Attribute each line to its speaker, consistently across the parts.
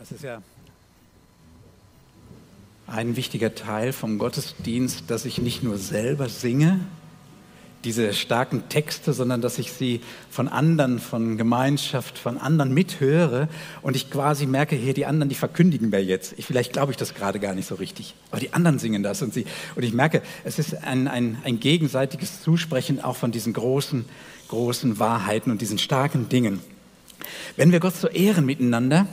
Speaker 1: Das ist ja ein wichtiger Teil vom Gottesdienst, dass ich nicht nur selber singe, diese starken Texte, sondern dass ich sie von anderen, von Gemeinschaft, von anderen mithöre und ich quasi merke, hier die anderen, die verkündigen mir jetzt. Ich, vielleicht glaube ich das gerade gar nicht so richtig, aber die anderen singen das und sie und ich merke, es ist ein, ein, ein gegenseitiges Zusprechen auch von diesen großen, großen Wahrheiten und diesen starken Dingen. Wenn wir Gott so ehren miteinander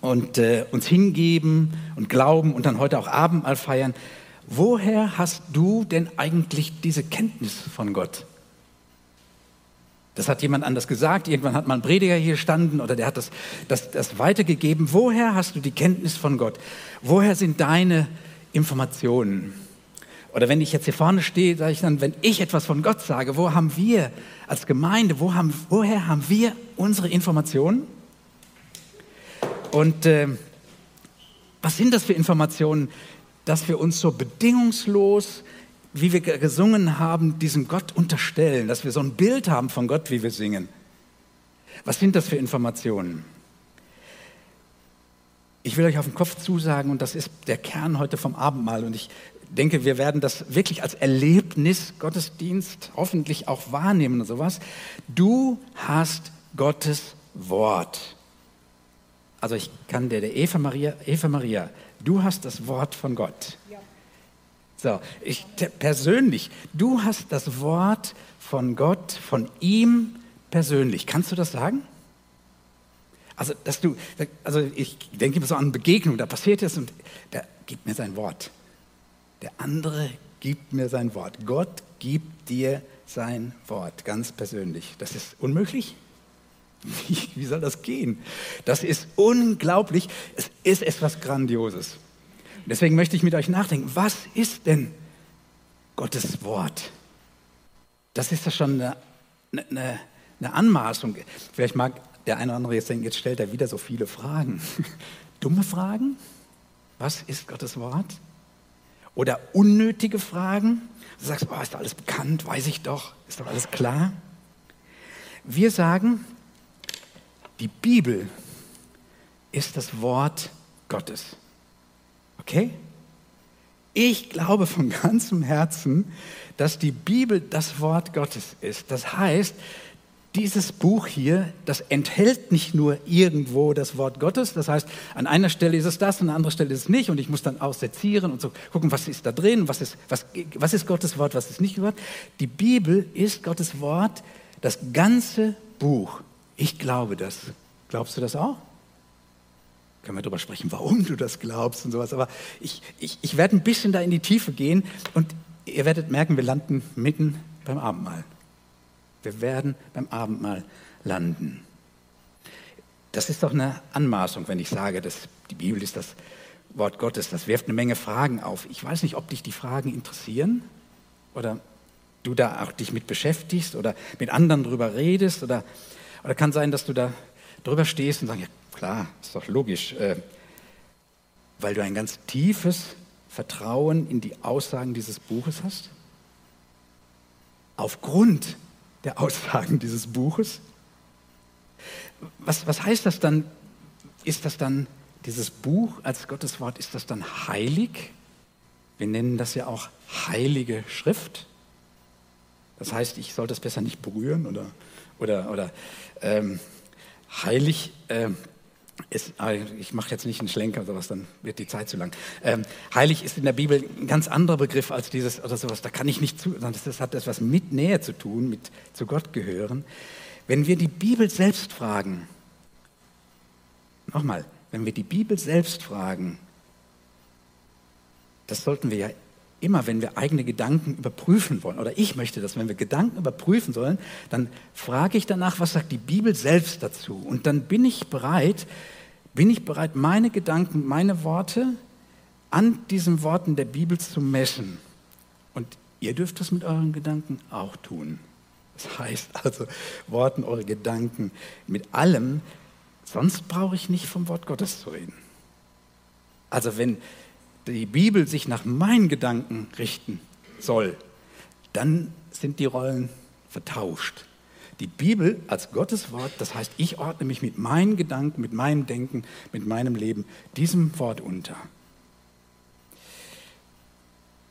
Speaker 1: und äh, uns hingeben und glauben und dann heute auch Abendmahl feiern, woher hast du denn eigentlich diese Kenntnis von Gott? Das hat jemand anders gesagt. Irgendwann hat mal ein Prediger hier standen oder der hat das, das, das weitergegeben. Woher hast du die Kenntnis von Gott? Woher sind deine Informationen? Oder wenn ich jetzt hier vorne stehe, sage ich dann, wenn ich etwas von Gott sage, wo haben wir als Gemeinde, wo haben, woher haben wir unsere Informationen? Und äh, was sind das für Informationen, dass wir uns so bedingungslos, wie wir gesungen haben, diesem Gott unterstellen, dass wir so ein Bild haben von Gott, wie wir singen? Was sind das für Informationen? Ich will euch auf den Kopf zusagen, und das ist der Kern heute vom Abendmahl, und ich denke, wir werden das wirklich als Erlebnis Gottesdienst hoffentlich auch wahrnehmen und sowas. Du hast Gottes Wort. Also ich kann dir, der Eva Maria, Eva Maria, du hast das Wort von Gott. Ja. So, ich persönlich, du hast das Wort von Gott, von ihm persönlich. Kannst du das sagen? Also, dass du, also ich denke immer so an Begegnung, da passiert es und der gibt mir sein Wort. Der andere gibt mir sein Wort. Gott gibt dir sein Wort, ganz persönlich. Das ist unmöglich? Wie, wie soll das gehen? Das ist unglaublich. Es ist etwas Grandioses. Deswegen möchte ich mit euch nachdenken, was ist denn Gottes Wort? Das ist ja schon eine, eine, eine Anmaßung. Vielleicht mag der eine oder andere jetzt denken, jetzt stellt er wieder so viele Fragen. Dumme Fragen? Was ist Gottes Wort? Oder unnötige Fragen? Du sagst, oh, ist doch alles bekannt, weiß ich doch, ist doch alles klar. Wir sagen, die Bibel ist das Wort Gottes. Okay? Ich glaube von ganzem Herzen, dass die Bibel das Wort Gottes ist. Das heißt, dieses Buch hier, das enthält nicht nur irgendwo das Wort Gottes, das heißt, an einer Stelle ist es das, an einer anderen Stelle ist es nicht und ich muss dann aussezieren und so gucken, was ist da drin, was ist, was, was ist Gottes Wort, was ist nicht Wort. Die Bibel ist Gottes Wort, das ganze Buch. Ich glaube das. Glaubst du das auch? Können wir darüber sprechen, warum du das glaubst und sowas. Aber ich, ich, ich werde ein bisschen da in die Tiefe gehen und ihr werdet merken, wir landen mitten beim Abendmahl. Wir werden beim Abendmahl landen. Das ist doch eine Anmaßung, wenn ich sage, dass die Bibel ist das Wort Gottes. Das wirft eine Menge Fragen auf. Ich weiß nicht, ob dich die Fragen interessieren oder du da auch dich mit beschäftigst oder mit anderen drüber redest oder oder kann sein, dass du da drüber stehst und sagst, ja klar, ist doch logisch, äh, weil du ein ganz tiefes Vertrauen in die Aussagen dieses Buches hast? Aufgrund der Aussagen dieses Buches? Was, was heißt das dann? Ist das dann dieses Buch als Gottes Wort, ist das dann heilig? Wir nennen das ja auch heilige Schrift. Das heißt, ich soll das besser nicht berühren oder, oder, oder ähm, heilig äh, ist, ah, ich mache jetzt nicht einen Schlenker sowas, dann wird die Zeit zu lang. Ähm, heilig ist in der Bibel ein ganz anderer Begriff als dieses oder sowas. Da kann ich nicht zu, das, das hat etwas mit Nähe zu tun, mit zu Gott gehören. Wenn wir die Bibel selbst fragen, nochmal, wenn wir die Bibel selbst fragen, das sollten wir ja immer, wenn wir eigene Gedanken überprüfen wollen, oder ich möchte das, wenn wir Gedanken überprüfen sollen, dann frage ich danach, was sagt die Bibel selbst dazu? Und dann bin ich bereit, bin ich bereit, meine Gedanken, meine Worte an diesen Worten der Bibel zu messen. Und ihr dürft das mit euren Gedanken auch tun. Das heißt also, Worten, eure Gedanken, mit allem, sonst brauche ich nicht vom Wort Gottes zu reden. Also wenn, die Bibel sich nach meinen Gedanken richten soll, dann sind die Rollen vertauscht. die Bibel als Gottes Wort, das heißt, ich ordne mich mit meinen Gedanken, mit meinem Denken, mit meinem Leben diesem Wort unter.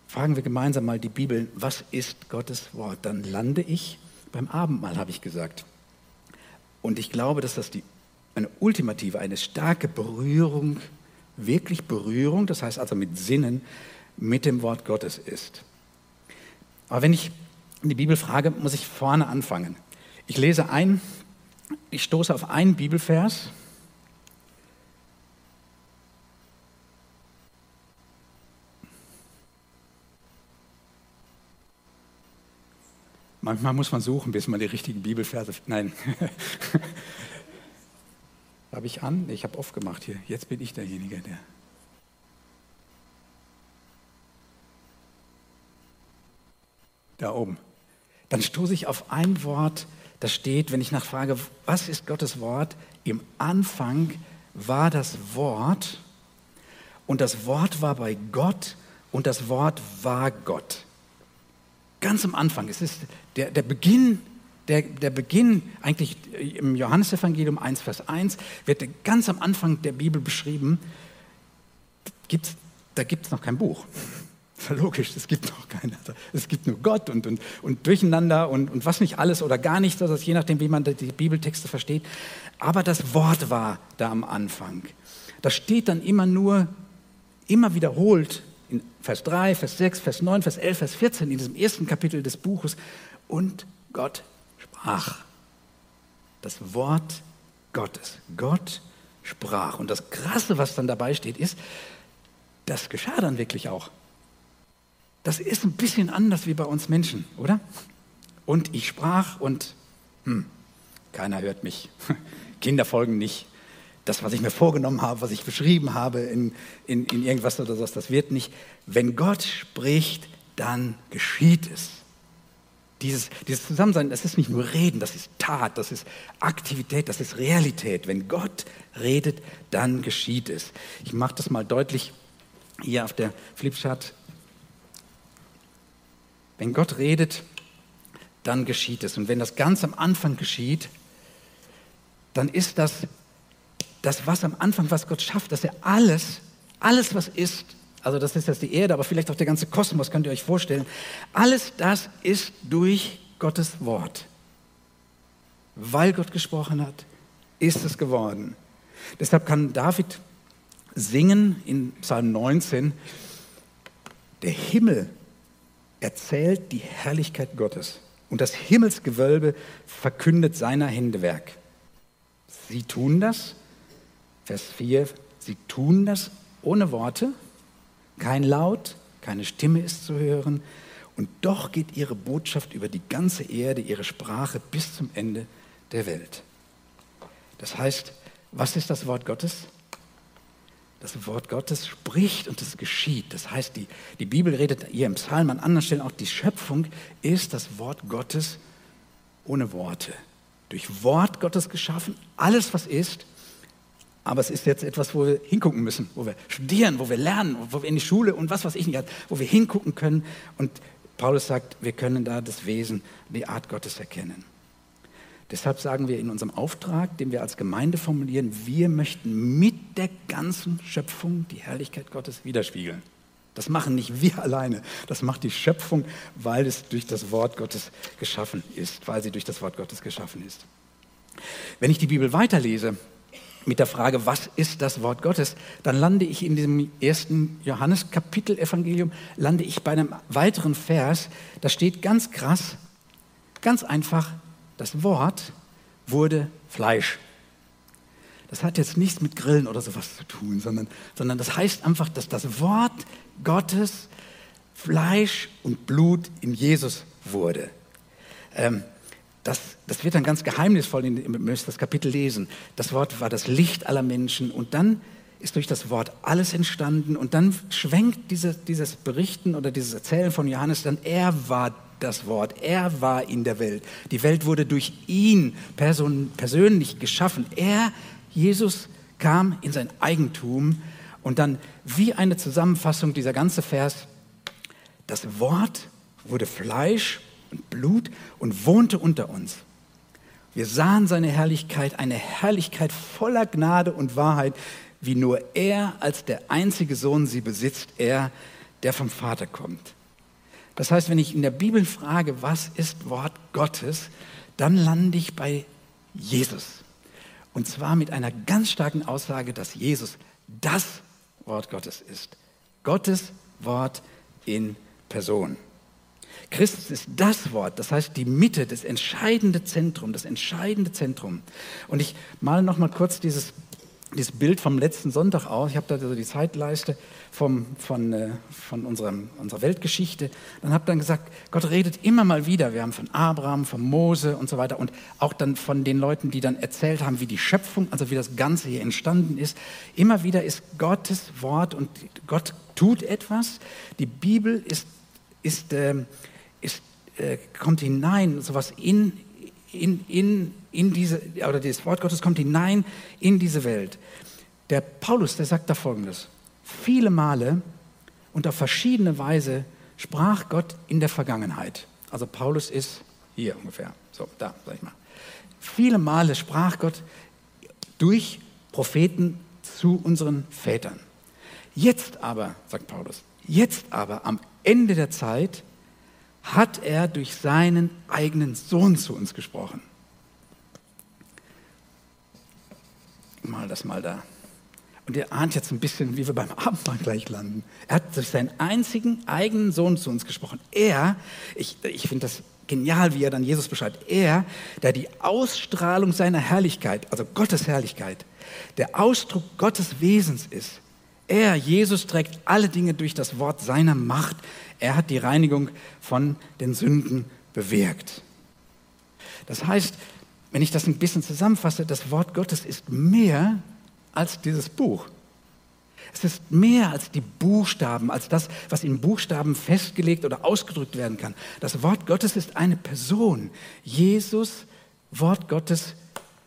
Speaker 1: Fragen wir gemeinsam mal die Bibel, was ist Gottes Wort? Dann lande ich beim Abendmahl, habe ich gesagt. Und ich glaube, dass das die, eine ultimative, eine starke Berührung, wirklich Berührung, das heißt also mit Sinnen, mit dem Wort Gottes ist. Aber wenn ich die Bibel frage, muss ich vorne anfangen. Ich lese ein, ich stoße auf einen Bibelvers. Manchmal muss man suchen, bis man die richtigen Bibelverse. Nein. habe ich an? Ich habe oft gemacht hier. Jetzt bin ich derjenige, der. Da oben dann stoße ich auf ein Wort, das steht, wenn ich nachfrage, was ist Gottes Wort? Im Anfang war das Wort und das Wort war bei Gott und das Wort war Gott. Ganz am Anfang, es ist der, der Beginn, der, der Beginn eigentlich im Johannesevangelium 1, Vers 1, wird ganz am Anfang der Bibel beschrieben, gibt's, da gibt es noch kein Buch. Logisch, es gibt noch keinen. Es gibt nur Gott und, und, und Durcheinander und, und was nicht alles oder gar nichts, also je nachdem, wie man die Bibeltexte versteht. Aber das Wort war da am Anfang. Das steht dann immer nur, immer wiederholt in Vers 3, Vers 6, Vers 9, Vers 11, Vers 14 in diesem ersten Kapitel des Buches. Und Gott sprach. Das Wort Gottes. Gott sprach. Und das Krasse, was dann dabei steht, ist, das geschah dann wirklich auch. Das ist ein bisschen anders wie bei uns Menschen, oder? Und ich sprach und hm, keiner hört mich. Kinder folgen nicht. Das, was ich mir vorgenommen habe, was ich beschrieben habe in, in, in irgendwas oder sowas, das wird nicht. Wenn Gott spricht, dann geschieht es. Dieses, dieses Zusammensein, das ist nicht nur Reden, das ist Tat, das ist Aktivität, das ist Realität. Wenn Gott redet, dann geschieht es. Ich mache das mal deutlich hier auf der Flipchart. Wenn Gott redet, dann geschieht es. Und wenn das ganz am Anfang geschieht, dann ist das das, was am Anfang, was Gott schafft, dass er alles, alles, was ist, also das ist jetzt die Erde, aber vielleicht auch der ganze Kosmos, könnt ihr euch vorstellen, alles das ist durch Gottes Wort. Weil Gott gesprochen hat, ist es geworden. Deshalb kann David singen in Psalm 19, der Himmel erzählt die Herrlichkeit Gottes und das Himmelsgewölbe verkündet seiner Hände Werk. Sie tun das, Vers 4, sie tun das ohne Worte, kein Laut, keine Stimme ist zu hören und doch geht ihre Botschaft über die ganze Erde, ihre Sprache bis zum Ende der Welt. Das heißt, was ist das Wort Gottes? das Wort Gottes spricht und es geschieht. Das heißt, die, die Bibel redet hier im Psalm an anderen Stellen auch, die Schöpfung ist das Wort Gottes ohne Worte. Durch Wort Gottes geschaffen, alles was ist. Aber es ist jetzt etwas, wo wir hingucken müssen, wo wir studieren, wo wir lernen, wo wir in die Schule und was weiß ich nicht, wo wir hingucken können. Und Paulus sagt, wir können da das Wesen, die Art Gottes erkennen. Deshalb sagen wir in unserem Auftrag, den wir als Gemeinde formulieren, wir möchten mit der ganzen Schöpfung die Herrlichkeit Gottes widerspiegeln. Das machen nicht wir alleine, das macht die Schöpfung, weil es durch das Wort Gottes geschaffen ist, weil sie durch das Wort Gottes geschaffen ist. Wenn ich die Bibel weiterlese mit der Frage, was ist das Wort Gottes, dann lande ich in diesem ersten Johannes-Kapitel-Evangelium, lande ich bei einem weiteren Vers, da steht ganz krass, ganz einfach, das Wort wurde Fleisch. Das hat jetzt nichts mit Grillen oder sowas zu tun, sondern, sondern das heißt einfach, dass das Wort Gottes Fleisch und Blut in Jesus wurde. Ähm, das, das, wird dann ganz geheimnisvoll, ihr müsst das Kapitel lesen. Das Wort war das Licht aller Menschen und dann ist durch das Wort alles entstanden und dann schwenkt diese, dieses Berichten oder dieses Erzählen von Johannes dann, er war das Wort. Er war in der Welt. Die Welt wurde durch ihn person, persönlich geschaffen. Er, Jesus, kam in sein Eigentum und dann wie eine Zusammenfassung dieser ganze Vers, das Wort wurde Fleisch und Blut und wohnte unter uns. Wir sahen seine Herrlichkeit, eine Herrlichkeit voller Gnade und Wahrheit, wie nur er als der einzige Sohn sie besitzt, er, der vom Vater kommt. Das heißt, wenn ich in der Bibel frage, was ist Wort Gottes, dann lande ich bei Jesus. Und zwar mit einer ganz starken Aussage, dass Jesus das Wort Gottes ist. Gottes Wort in Person. Christus ist das Wort, das heißt die Mitte, das entscheidende Zentrum, das entscheidende Zentrum. Und ich male noch mal kurz dieses dieses Bild vom letzten Sonntag aus. Ich habe da so die Zeitleiste vom, von, äh, von unserem, unserer Weltgeschichte. Dann habe dann gesagt, Gott redet immer mal wieder. Wir haben von Abraham, von Mose und so weiter und auch dann von den Leuten, die dann erzählt haben, wie die Schöpfung, also wie das Ganze hier entstanden ist. Immer wieder ist Gottes Wort und Gott tut etwas. Die Bibel ist, ist, äh, ist, äh, kommt hinein, sowas in, in, in, in diese, oder das Wort Gottes kommt hinein in diese Welt. Der Paulus, der sagt da folgendes: Viele Male und auf verschiedene Weise sprach Gott in der Vergangenheit. Also Paulus ist hier ungefähr, so da, sag ich mal. Viele Male sprach Gott durch Propheten zu unseren Vätern. Jetzt aber, sagt Paulus, jetzt aber am Ende der Zeit hat er durch seinen eigenen Sohn zu uns gesprochen. Mal das mal da. Und ihr ahnt jetzt ein bisschen, wie wir beim Abendmahl gleich landen. Er hat durch seinen einzigen eigenen Sohn zu uns gesprochen. Er, ich, ich finde das genial, wie er dann Jesus beschreibt. Er, der die Ausstrahlung seiner Herrlichkeit, also Gottes Herrlichkeit, der Ausdruck Gottes Wesens ist. Er, Jesus, trägt alle Dinge durch das Wort seiner Macht. Er hat die Reinigung von den Sünden bewirkt. Das heißt, wenn ich das ein bisschen zusammenfasse, das Wort Gottes ist mehr als dieses Buch. Es ist mehr als die Buchstaben, als das, was in Buchstaben festgelegt oder ausgedrückt werden kann. Das Wort Gottes ist eine Person. Jesus, Wort Gottes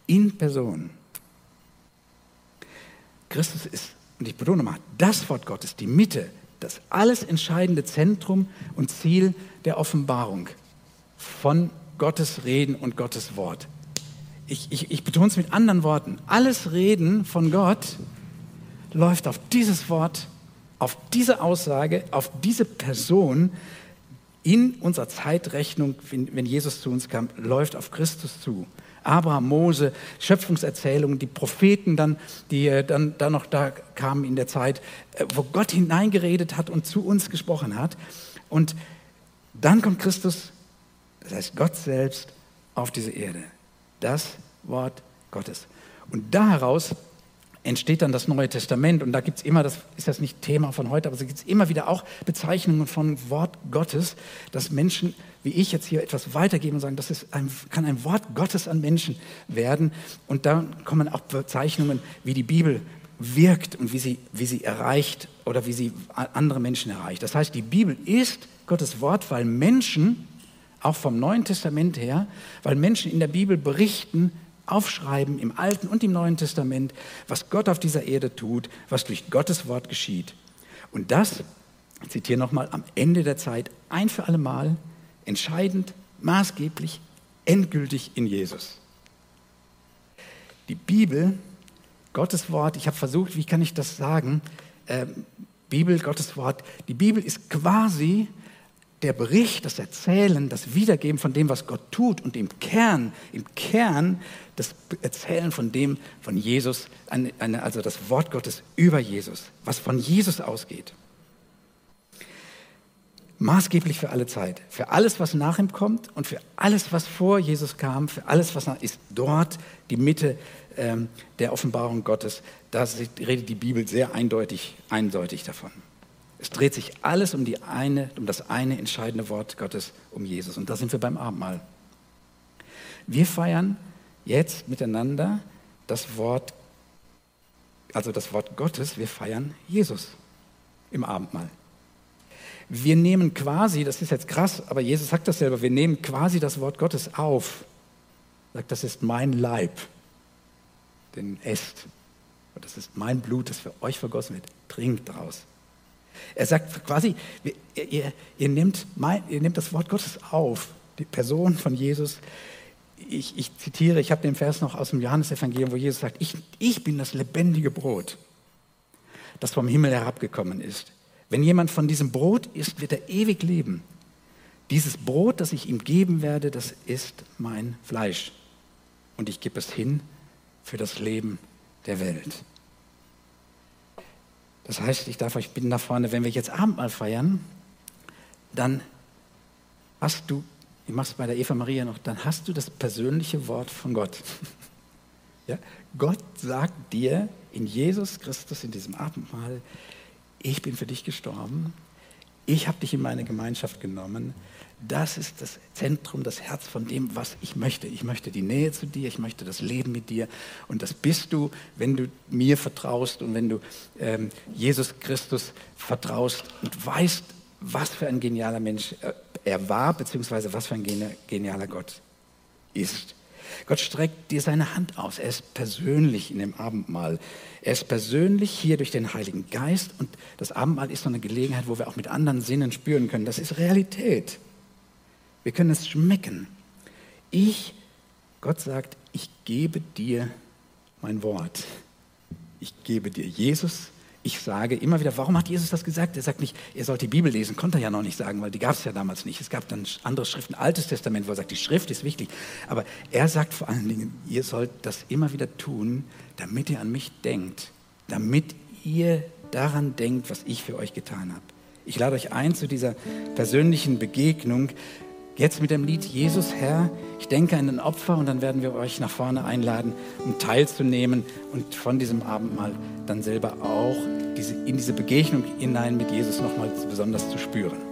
Speaker 1: in Person. Christus ist, und ich betone mal, das Wort Gottes, die Mitte, das alles entscheidende Zentrum und Ziel der Offenbarung von Gottes Reden und Gottes Wort. Ich, ich, ich betone es mit anderen Worten. Alles Reden von Gott läuft auf dieses Wort, auf diese Aussage, auf diese Person in unserer Zeitrechnung, wenn Jesus zu uns kam, läuft auf Christus zu. Abraham, Mose, Schöpfungserzählungen, die Propheten dann, die äh, dann, dann noch da kamen in der Zeit, äh, wo Gott hineingeredet hat und zu uns gesprochen hat. Und dann kommt Christus, das heißt Gott selbst, auf diese Erde. Das Wort Gottes. Und daraus entsteht dann das Neue Testament und da gibt es immer, das ist das nicht Thema von heute, aber es gibt immer wieder auch Bezeichnungen von Wort Gottes, dass Menschen wie ich jetzt hier etwas weitergeben und sagen, das ist ein, kann ein Wort Gottes an Menschen werden und dann kommen auch Bezeichnungen, wie die Bibel wirkt und wie sie, wie sie erreicht oder wie sie andere Menschen erreicht. Das heißt, die Bibel ist Gottes Wort, weil Menschen, auch vom Neuen Testament her, weil Menschen in der Bibel berichten, aufschreiben im Alten und im Neuen Testament, was Gott auf dieser Erde tut, was durch Gottes Wort geschieht. Und das, ich zitiere nochmal, am Ende der Zeit ein für alle Mal, entscheidend, maßgeblich, endgültig in Jesus. Die Bibel, Gottes Wort, ich habe versucht, wie kann ich das sagen? Ähm, Bibel, Gottes Wort, die Bibel ist quasi der Bericht, das Erzählen, das Wiedergeben von dem, was Gott tut und im Kern, im Kern das Erzählen von dem, von Jesus, also das Wort Gottes über Jesus, was von Jesus ausgeht. Maßgeblich für alle Zeit, für alles, was nach ihm kommt und für alles, was vor Jesus kam, für alles, was nach ist dort die Mitte ähm, der Offenbarung Gottes. Da redet die Bibel sehr eindeutig, eindeutig davon. Es dreht sich alles um, die eine, um das eine entscheidende Wort Gottes, um Jesus. Und da sind wir beim Abendmahl. Wir feiern jetzt miteinander das Wort, also das Wort Gottes, wir feiern Jesus im Abendmahl. Wir nehmen quasi, das ist jetzt krass, aber Jesus sagt das selber, wir nehmen quasi das Wort Gottes auf. Sagt, das ist mein Leib, den esst. Und das ist mein Blut, das für euch vergossen wird. Trinkt daraus. Er sagt quasi, ihr, ihr, ihr, nehmt mein, ihr nehmt das Wort Gottes auf, die Person von Jesus. ich, ich zitiere, ich habe den Vers noch aus dem Johannesevangelium, wo Jesus sagt, ich, ich bin das lebendige Brot, das vom Himmel herabgekommen ist. Wenn jemand von diesem Brot isst, wird er ewig leben. Dieses Brot, das ich ihm geben werde, das ist mein Fleisch. Und ich gebe es hin für das Leben der Welt. Das heißt, ich darf euch bitten nach vorne, wenn wir jetzt Abendmahl feiern, dann hast du ich mache es bei der Eva Maria noch, dann hast du das persönliche Wort von Gott. ja? Gott sagt dir in Jesus Christus, in diesem Abendmahl, ich bin für dich gestorben, ich habe dich in meine Gemeinschaft genommen. Das ist das Zentrum, das Herz von dem, was ich möchte. Ich möchte die Nähe zu dir, ich möchte das Leben mit dir. Und das bist du, wenn du mir vertraust und wenn du ähm, Jesus Christus vertraust und weißt, was für ein genialer Mensch äh, er war, beziehungsweise was für ein genialer Gott ist. Gott streckt dir seine Hand aus. Er ist persönlich in dem Abendmahl. Er ist persönlich hier durch den Heiligen Geist. Und das Abendmahl ist so eine Gelegenheit, wo wir auch mit anderen Sinnen spüren können. Das ist Realität. Wir können es schmecken. Ich, Gott sagt, ich gebe dir mein Wort. Ich gebe dir Jesus, ich sage immer wieder, warum hat Jesus das gesagt? Er sagt nicht, ihr sollt die Bibel lesen, konnte er ja noch nicht sagen, weil die gab es ja damals nicht. Es gab dann andere Schriften, Altes Testament, wo er sagt, die Schrift ist wichtig. Aber er sagt vor allen Dingen, ihr sollt das immer wieder tun, damit ihr an mich denkt, damit ihr daran denkt, was ich für euch getan habe. Ich lade euch ein zu dieser persönlichen Begegnung. Jetzt mit dem Lied Jesus Herr, ich denke an den Opfer und dann werden wir euch nach vorne einladen, um teilzunehmen und von diesem Abendmahl dann selber auch diese, in diese Begegnung hinein mit Jesus nochmal besonders zu spüren.